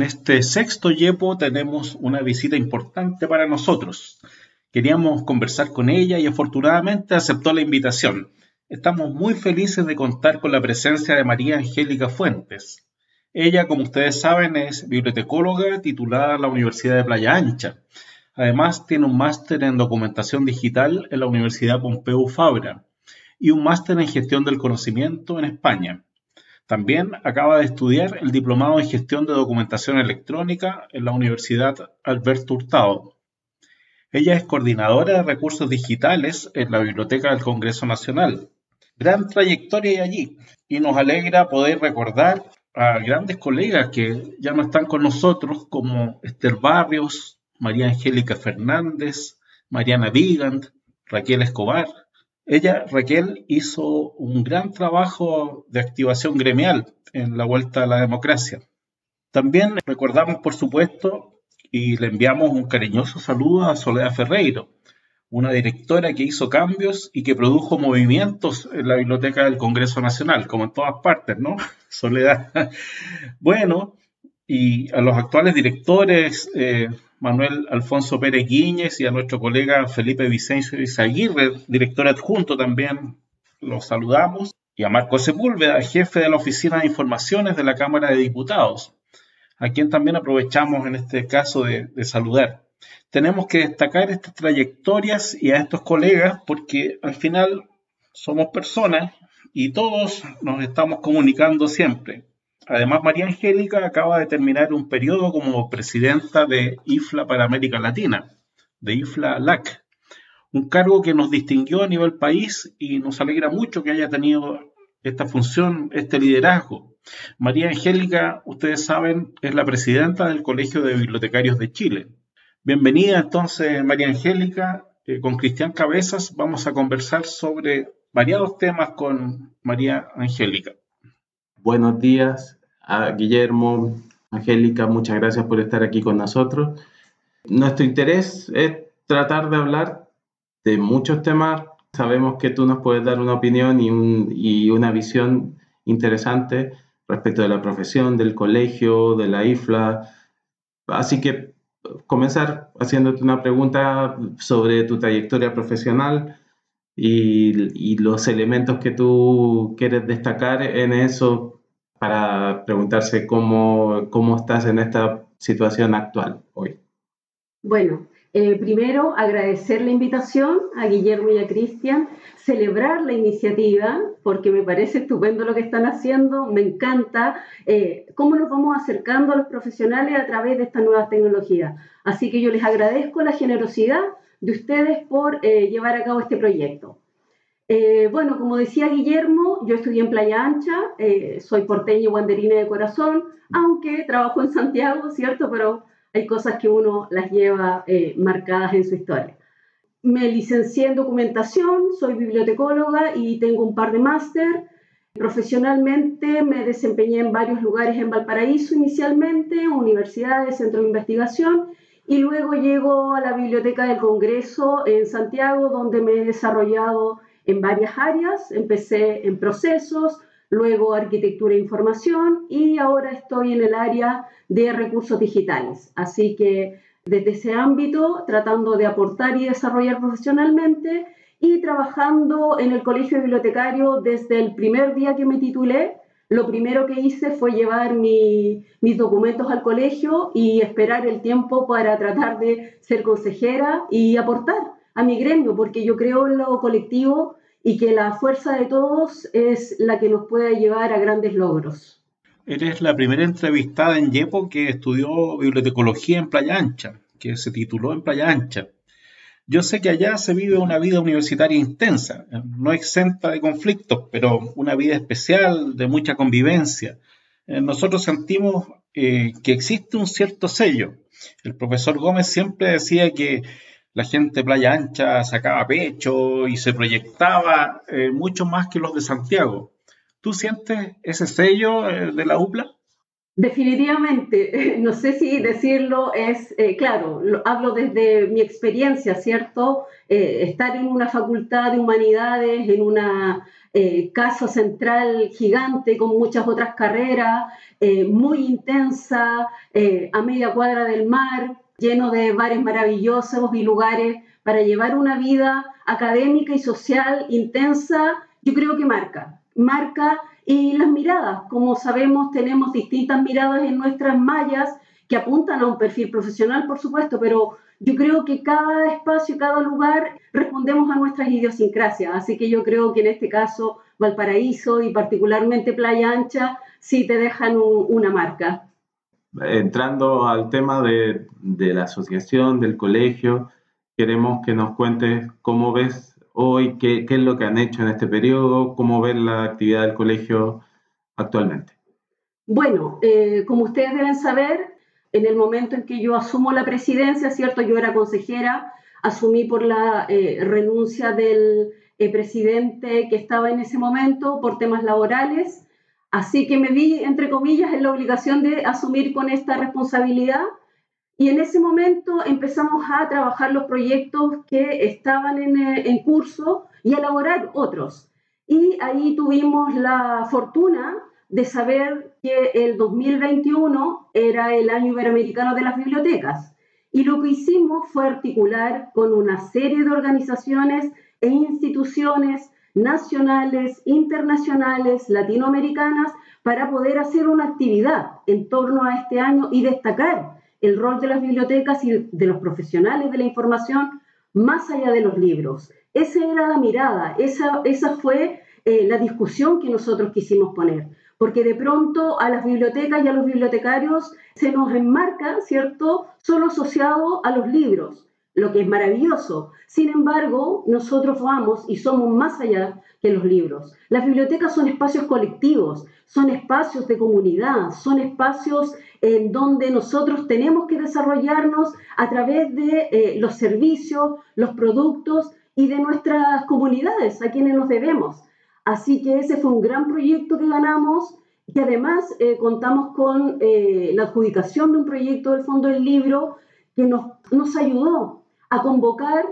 En este sexto YEPO tenemos una visita importante para nosotros. Queríamos conversar con ella y afortunadamente aceptó la invitación. Estamos muy felices de contar con la presencia de María Angélica Fuentes. Ella, como ustedes saben, es bibliotecóloga titulada en la Universidad de Playa Ancha. Además, tiene un máster en documentación digital en la Universidad Pompeu Fabra y un máster en gestión del conocimiento en España. También acaba de estudiar el diplomado en gestión de documentación electrónica en la Universidad Alberto Hurtado. Ella es coordinadora de recursos digitales en la Biblioteca del Congreso Nacional gran trayectoria allí y nos alegra poder recordar a grandes colegas que ya no están con nosotros como Esther Barrios, María Angélica Fernández, Mariana Vigand, Raquel Escobar. Ella, Raquel, hizo un gran trabajo de activación gremial en la vuelta a la democracia. También recordamos, por supuesto, y le enviamos un cariñoso saludo a Soledad Ferreiro, una directora que hizo cambios y que produjo movimientos en la biblioteca del Congreso Nacional, como en todas partes, ¿no? Soledad. Bueno, y a los actuales directores, eh, Manuel Alfonso Pérez Guíñez y a nuestro colega Felipe Vicencio Izaguirre, director adjunto también, los saludamos, y a Marco Sepúlveda, jefe de la Oficina de Informaciones de la Cámara de Diputados, a quien también aprovechamos en este caso de saludar tenemos que destacar estas trayectorias y a estos colegas porque al final somos personas y todos nos estamos comunicando siempre. Además, María Angélica acaba de terminar un periodo como presidenta de IFLA para América Latina, de IFLA LAC, un cargo que nos distinguió a nivel país y nos alegra mucho que haya tenido esta función, este liderazgo. María Angélica, ustedes saben, es la presidenta del Colegio de Bibliotecarios de Chile Bienvenida entonces María Angélica. Eh, con Cristian Cabezas vamos a conversar sobre variados temas con María Angélica. Buenos días a Guillermo, Angélica, muchas gracias por estar aquí con nosotros. Nuestro interés es tratar de hablar de muchos temas. Sabemos que tú nos puedes dar una opinión y, una visión interesante respecto de la profesión, del colegio, de la IFLA. Así que comenzar haciéndote una pregunta sobre tu trayectoria profesional y, los elementos que tú quieres destacar en eso para preguntarse cómo, cómo estás en esta situación actual hoy. Bueno, eh, primero, agradecer la invitación a Guillermo y a Cristian, celebrar la iniciativa, porque me parece estupendo lo que están haciendo, me encanta eh, cómo nos vamos acercando a los profesionales a través de estas nuevas tecnologías. Así que yo les agradezco la generosidad de ustedes por eh, llevar a cabo este proyecto. Bueno, como decía Guillermo, yo estudié en Playa Ancha, soy porteña y guanderina de corazón, aunque trabajo en Santiago, ¿cierto? Pero hay cosas que uno las lleva eh, marcadas en su historia. Me licencié en documentación, soy bibliotecóloga y tengo un par de máster. Profesionalmente me desempeñé en varios lugares en Valparaíso inicialmente, universidades, centros de investigación, y luego llego a la Biblioteca del Congreso en Santiago, donde me he desarrollado en varias áreas. Empecé en procesos, luego arquitectura e información y ahora estoy en el área de recursos digitales. Así que desde ese ámbito, tratando de aportar y desarrollar profesionalmente y trabajando en el colegio bibliotecario desde el primer día que me titulé. Lo primero que hice fue llevar mis documentos al colegio y esperar el tiempo para tratar de ser consejera y aportar a mi gremio, porque yo creo en lo colectivo y que la fuerza de todos es la que nos puede llevar a grandes logros. Eres la primera entrevistada en Yepo que estudió bibliotecología en Playa Ancha, que se tituló en Playa Ancha. Yo sé que allá se vive una vida universitaria intensa, no exenta de conflictos, pero una vida especial, de mucha convivencia. Eh, nosotros sentimos eh, que existe un cierto sello. El profesor Gómez siempre decía que la gente de Playa Ancha sacaba pecho y se proyectaba eh, mucho más que los de Santiago. ¿Tú sientes ese sello eh, de la UPLA? Definitivamente, no sé si decirlo es, eh, claro, hablo desde mi experiencia, ¿cierto? Estar en una facultad de humanidades, en una casa central gigante con muchas otras carreras, muy intensa, a media cuadra del mar, lleno de bares maravillosos y lugares para llevar una vida académica y social intensa, yo creo que marca, marca y las miradas, como sabemos, tenemos distintas miradas en nuestras mallas que apuntan a un perfil profesional, por supuesto, pero yo creo que cada espacio, cada lugar respondemos a nuestras idiosincrasias. Así que yo creo que en este caso Valparaíso y particularmente Playa Ancha sí te dejan una marca. Entrando al tema de, de la asociación, del colegio, queremos que nos cuentes cómo ves hoy, qué, es lo que han hecho en este periodo, cómo ven la actividad del colegio actualmente. Bueno, eh, como ustedes deben saber, en el momento en que yo asumo la presidencia, ¿cierto? Yo era consejera, asumí por la eh, renuncia del eh, presidente que estaba en ese momento por temas laborales, así que me vi, entre comillas, en la obligación de asumir con esta responsabilidad y en ese momento empezamos a trabajar los proyectos que estaban eh, en, curso y elaborar otros. Y ahí tuvimos la fortuna de saber que el 2021 era el año iberoamericano de las bibliotecas. Y lo que hicimos fue articular con una serie de organizaciones e instituciones nacionales, internacionales, latinoamericanas, para poder hacer una actividad en torno a este año y destacar el rol de las bibliotecas y de los profesionales de la información más allá de los libros. Esa era la mirada, esa, esa fue eh, la discusión que nosotros quisimos poner, porque de pronto a las bibliotecas y a los bibliotecarios se nos enmarca, ¿cierto?, solo asociado a los libros, lo que es maravilloso. Sin embargo, nosotros vamos y somos más allá que los libros. Las bibliotecas son espacios colectivos, son espacios de comunidad, son espacios en donde nosotros tenemos que desarrollarnos a través de eh, los servicios, los productos y de nuestras comunidades a quienes nos debemos. Así que ese fue un gran proyecto que ganamos y además eh, contamos con eh, la adjudicación de un proyecto del Fondo del Libro que nos, nos ayudó a convocar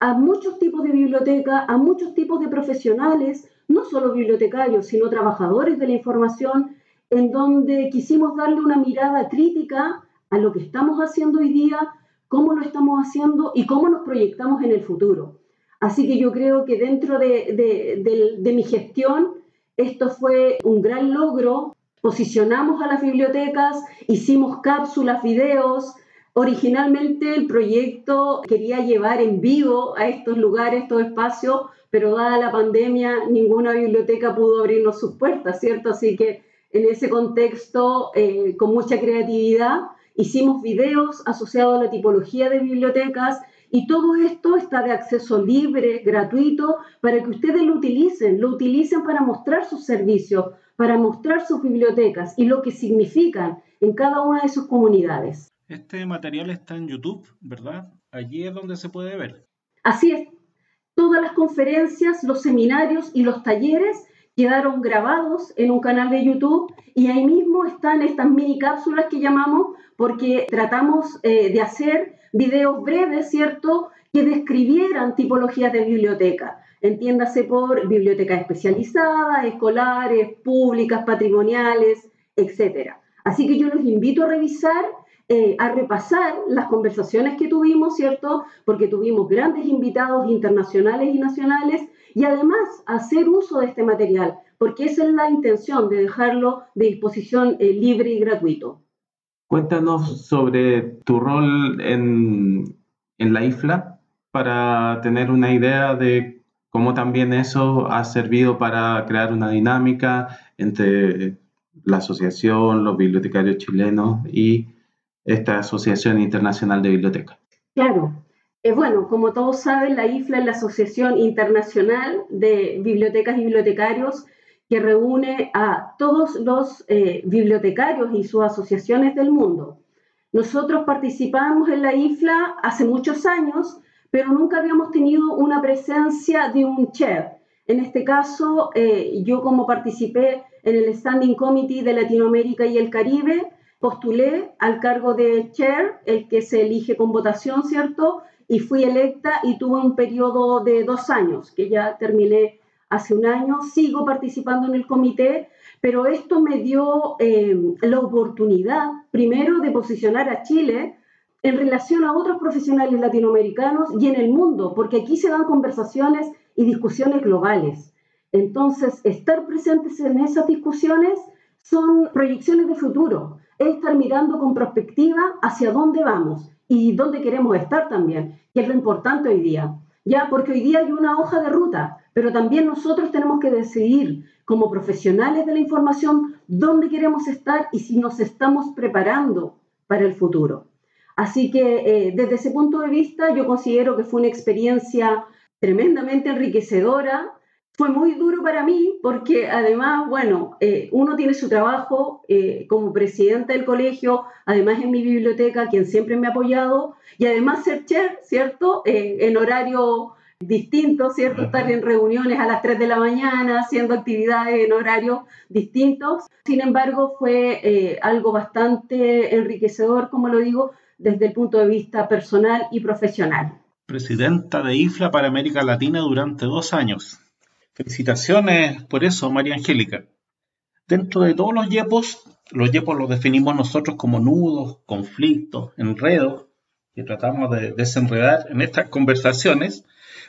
a muchos tipos de bibliotecas, a muchos tipos de profesionales, no solo bibliotecarios, sino trabajadores de la información en donde quisimos darle una mirada crítica a lo que estamos haciendo hoy día, cómo lo estamos haciendo y cómo nos proyectamos en el futuro. Así que yo creo que dentro de, de, mi gestión esto fue un gran logro. Posicionamos a las bibliotecas, hicimos cápsulas, videos. Originalmente el proyecto quería llevar en vivo a estos lugares, estos espacios, pero dada la pandemia ninguna biblioteca pudo abrirnos sus puertas, ¿cierto? Así que en ese contexto, eh, con mucha creatividad, hicimos videos asociados a la tipología de bibliotecas y todo esto está de acceso libre, gratuito, para que ustedes lo utilicen, lo utilicen para mostrar sus servicios, para mostrar sus bibliotecas y lo que significan en cada una de sus comunidades. Este material está en YouTube, ¿verdad? Allí es donde se puede ver. Así es. Todas las conferencias, los seminarios y los talleres quedaron grabados en un canal de YouTube y ahí mismo están estas mini cápsulas que llamamos porque tratamos eh, de hacer videos breves, ¿cierto?, que describieran tipologías de biblioteca. Entiéndase por bibliotecas especializadas, escolares, públicas, patrimoniales, etc. Así que yo los invito a revisar eh, a repasar las conversaciones que tuvimos, ¿cierto? Porque tuvimos grandes invitados internacionales y nacionales y además hacer uso de este material, porque esa es la intención de dejarlo de disposición eh, libre y gratuito. Cuéntanos sobre tu rol en, en la IFLA para tener una idea de cómo también eso ha servido para crear una dinámica entre la asociación, los bibliotecarios chilenos y esta Asociación Internacional de Bibliotecas. Claro, eh, bueno, como todos saben, la IFLA es la Asociación Internacional de Bibliotecas y Bibliotecarios que reúne a todos los eh, bibliotecarios y sus asociaciones del mundo. Nosotros participamos en la IFLA hace muchos años, pero nunca habíamos tenido una presencia de un chef. En este caso, eh, yo como participé en el Standing Committee de Latinoamérica y el Caribe, postulé al cargo de chair, el que se elige con votación, ¿cierto? Y fui electa y tuve un periodo de dos años, que ya terminé hace un año. Sigo participando en el comité, pero esto me dio eh, la oportunidad, primero, de posicionar a Chile en relación a otros profesionales latinoamericanos y en el mundo, porque aquí se dan conversaciones y discusiones globales. Entonces, estar presentes en esas discusiones son proyecciones de futuro, es estar mirando con perspectiva hacia dónde vamos y dónde queremos estar también, que es lo importante hoy día. Ya, porque hoy día hay una hoja de ruta, pero también nosotros tenemos que decidir como profesionales de la información dónde queremos estar y si nos estamos preparando para el futuro. Así que eh, desde ese punto de vista yo considero que fue una experiencia tremendamente enriquecedora. Fue muy duro para mí porque además, bueno, eh, uno tiene su trabajo eh, como presidenta del colegio, además en mi biblioteca, quien siempre me ha apoyado, y además ser chair, ¿cierto? en horario distinto, ¿cierto? Estar en reuniones a las 3 de la mañana, haciendo actividades en horarios distintos. Sin embargo, fue algo bastante enriquecedor, como lo digo, desde el punto de vista personal y profesional. Presidenta de IFLA para América Latina durante dos años. Felicitaciones por eso, María Angélica. Dentro de todos los YEPOS, los YEPOS los definimos nosotros como nudos, conflictos, enredos, que tratamos de desenredar en estas conversaciones.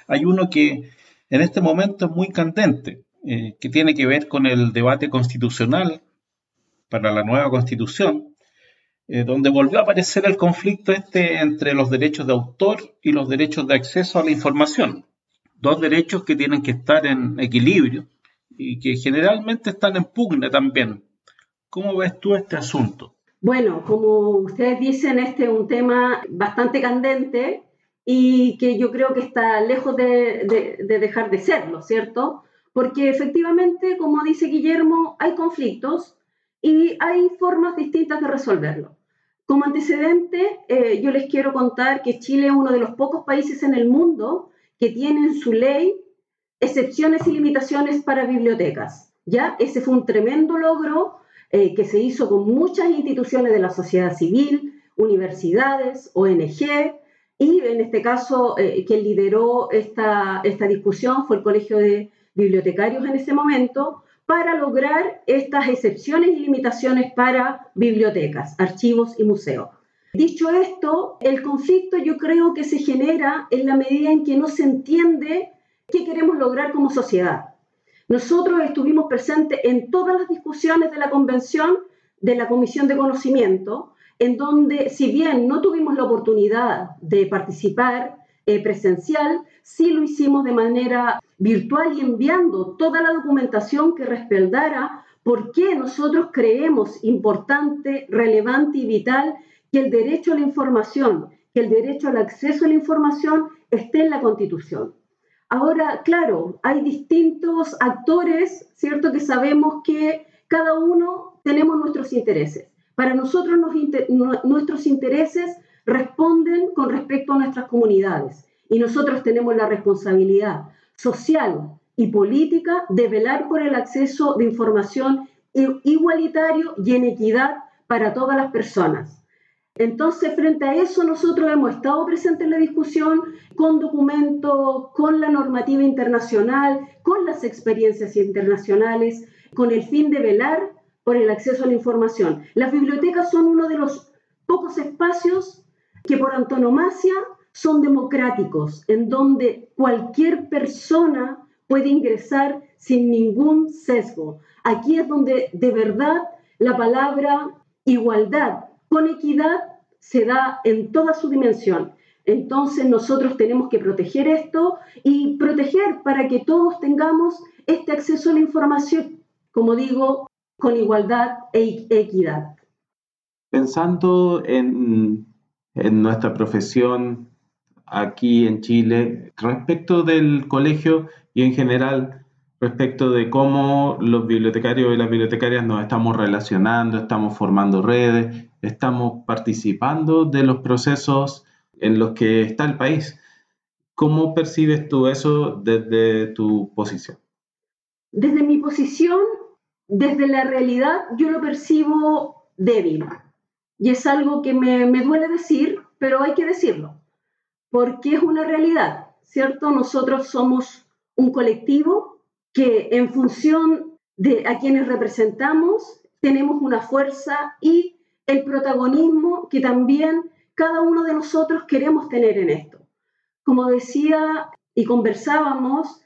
Hay uno que en este momento es muy candente, eh, que tiene que ver con el debate constitucional para la nueva constitución, eh, donde volvió a aparecer el conflicto este entre los derechos de autor y los derechos de acceso a la información. Dos derechos que tienen que estar en equilibrio y que generalmente están en pugna también. ¿Cómo ves tú este asunto? Bueno, como ustedes dicen, este es un tema bastante candente y que yo creo que está lejos de, de dejar de serlo, ¿cierto? Porque efectivamente, como dice Guillermo, hay conflictos y hay formas distintas de resolverlo. Como antecedente, eh, yo les quiero contar que Chile es uno de los pocos países en el mundo que tiene en su ley excepciones y limitaciones para bibliotecas. ¿ya? Ese fue un tremendo logro eh, que se hizo con muchas instituciones de la sociedad civil, universidades, ONG, y en este caso, eh, quien lideró esta, esta discusión fue el Colegio de Bibliotecarios en ese momento, para lograr estas excepciones y limitaciones para bibliotecas, archivos y museos. Dicho esto, el conflicto yo creo que se genera en la medida en que no se entiende qué queremos lograr como sociedad. Nosotros estuvimos presentes en todas las discusiones de la convención de la Comisión de Conocimiento, en donde si bien no tuvimos la oportunidad de participar eh, presencial, sí lo hicimos de manera virtual y enviando toda la documentación que respaldara por qué nosotros creemos importante, relevante y vital que el derecho a la información, que el derecho al acceso a la información esté en la Constitución. Ahora, claro, hay distintos actores, ¿cierto? Que sabemos que cada uno tenemos nuestros intereses. Para nosotros nuestros intereses responden con respecto a nuestras comunidades y nosotros tenemos la responsabilidad social y política de velar por el acceso de información igualitario y en equidad para todas las personas. Entonces, frente a eso, nosotros hemos estado presentes en la discusión con documentos, con la normativa internacional, con las experiencias internacionales, con el fin de velar por el acceso a la información. Las bibliotecas son uno de los pocos espacios que por antonomasia son democráticos, en donde cualquier persona puede ingresar sin ningún sesgo. Aquí es donde de verdad la palabra igualdad con equidad se da en toda su dimensión. Entonces nosotros tenemos que proteger esto y proteger para que todos tengamos este acceso a la información, como digo, con igualdad e equidad. Pensando en en nuestra profesión aquí en Chile respecto del colegio y en general respecto de cómo los bibliotecarios y las bibliotecarias nos estamos relacionando, estamos formando redes, estamos participando de los procesos en los que está el país. ¿Cómo percibes tú eso desde tu posición? desde mi posición, desde la realidad, yo lo percibo débil. Y es algo que me, me duele decir, pero hay que decirlo, porque es una realidad, ¿cierto? Nosotros somos un colectivo que en función de a quienes representamos, tenemos una fuerza y el protagonismo que también cada uno de nosotros queremos tener en esto. Como decía y conversábamos,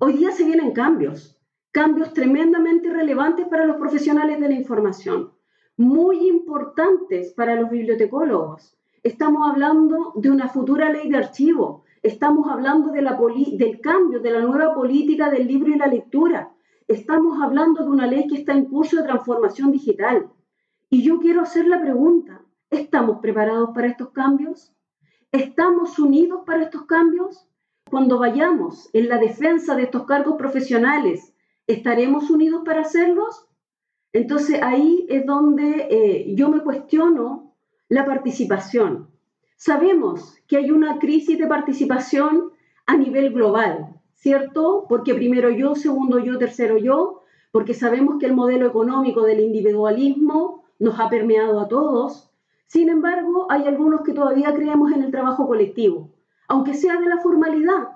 hoy día se vienen cambios, cambios tremendamente relevantes para los profesionales de la información, muy importantes para los bibliotecólogos. Estamos hablando de una futura ley de archivo, estamos hablando de la del cambio, de la nueva política del libro y la lectura, estamos hablando de una ley que está en curso de transformación digital. Y yo quiero hacer la pregunta, ¿estamos preparados para estos cambios? ¿Estamos unidos para estos cambios? Cuando vayamos en la defensa de estos cargos profesionales, ¿estaremos unidos para hacerlos? Entonces ahí es donde eh, yo me cuestiono la participación. Sabemos que hay una crisis de participación a nivel global, ¿cierto? Porque primero yo, segundo yo, tercero yo, porque sabemos que el modelo económico del individualismo nos ha permeado a todos. Sin embargo, hay algunos que todavía creemos en el trabajo colectivo, aunque sea de la formalidad,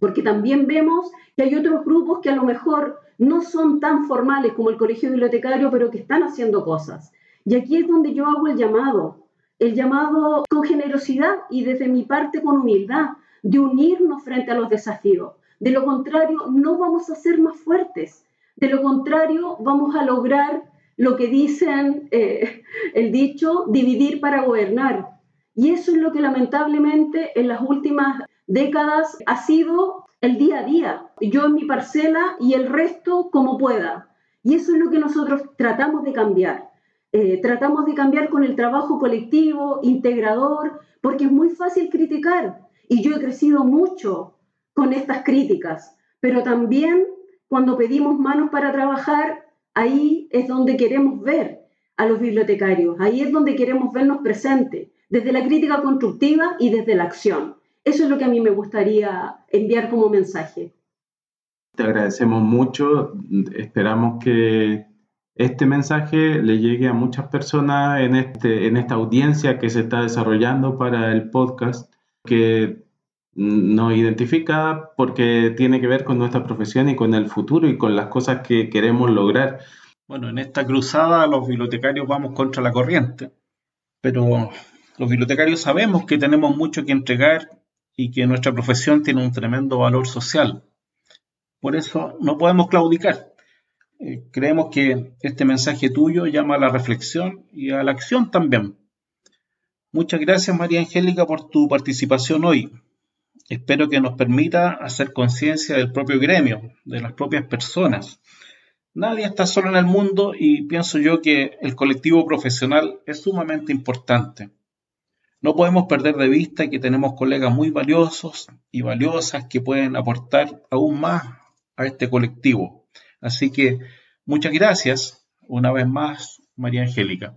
porque también vemos que hay otros grupos que a lo mejor no son tan formales como el colegio bibliotecario, pero que están haciendo cosas. Y aquí es donde yo hago el llamado, el llamado con generosidad y desde mi parte con humildad, de unirnos frente a los desafíos. De lo contrario, no vamos a ser más fuertes. De lo contrario, vamos a lograr lo que dicen eh, el dicho, dividir para gobernar. Y eso es lo que lamentablemente en las últimas décadas ha sido el día a día. Yo en mi parcela y el resto como pueda. Y eso es lo que nosotros tratamos de cambiar. Eh, tratamos de cambiar con el trabajo colectivo, integrador, porque es muy fácil criticar, y yo he crecido mucho con estas críticas, pero también cuando pedimos manos para trabajar, ahí es donde queremos ver a los bibliotecarios, ahí es donde queremos vernos presentes, desde la crítica constructiva y desde la acción. Eso es lo que a mí me gustaría enviar como mensaje. Te agradecemos mucho, esperamos que este mensaje le llegue a muchas personas en, este, en esta audiencia que se está desarrollando para el podcast que nos identifica porque tiene que ver con nuestra profesión y con el futuro y con las cosas que queremos lograr. Bueno, en esta cruzada los bibliotecarios vamos contra la corriente, pero los bibliotecarios sabemos que tenemos mucho que entregar y que nuestra profesión tiene un tremendo valor social. Por eso no podemos claudicar. Eh, creemos que este mensaje tuyo llama a la reflexión y a la acción también. Muchas gracias María Angélica por tu participación hoy. Espero que nos permita hacer conciencia del propio gremio, de las propias personas. Nadie está solo en el mundo y pienso yo que el colectivo profesional es sumamente importante. No podemos perder de vista que tenemos colegas muy valiosos y valiosas que pueden aportar aún más a este colectivo. Así que muchas gracias una vez más, María Angélica.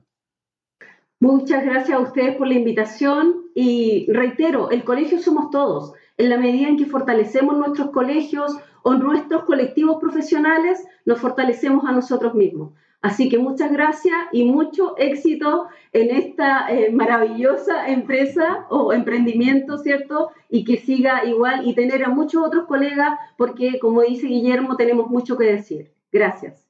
Muchas gracias a ustedes por la invitación y reitero, el colegio somos todos. En la medida en que fortalecemos nuestros colegios o nuestros colectivos profesionales, nos fortalecemos a nosotros mismos. Así que muchas gracias y mucho éxito en esta eh, maravillosa empresa o emprendimiento, ¿cierto? Y que siga igual y tener a muchos otros colegas porque, como dice Guillermo, tenemos mucho que decir. Gracias.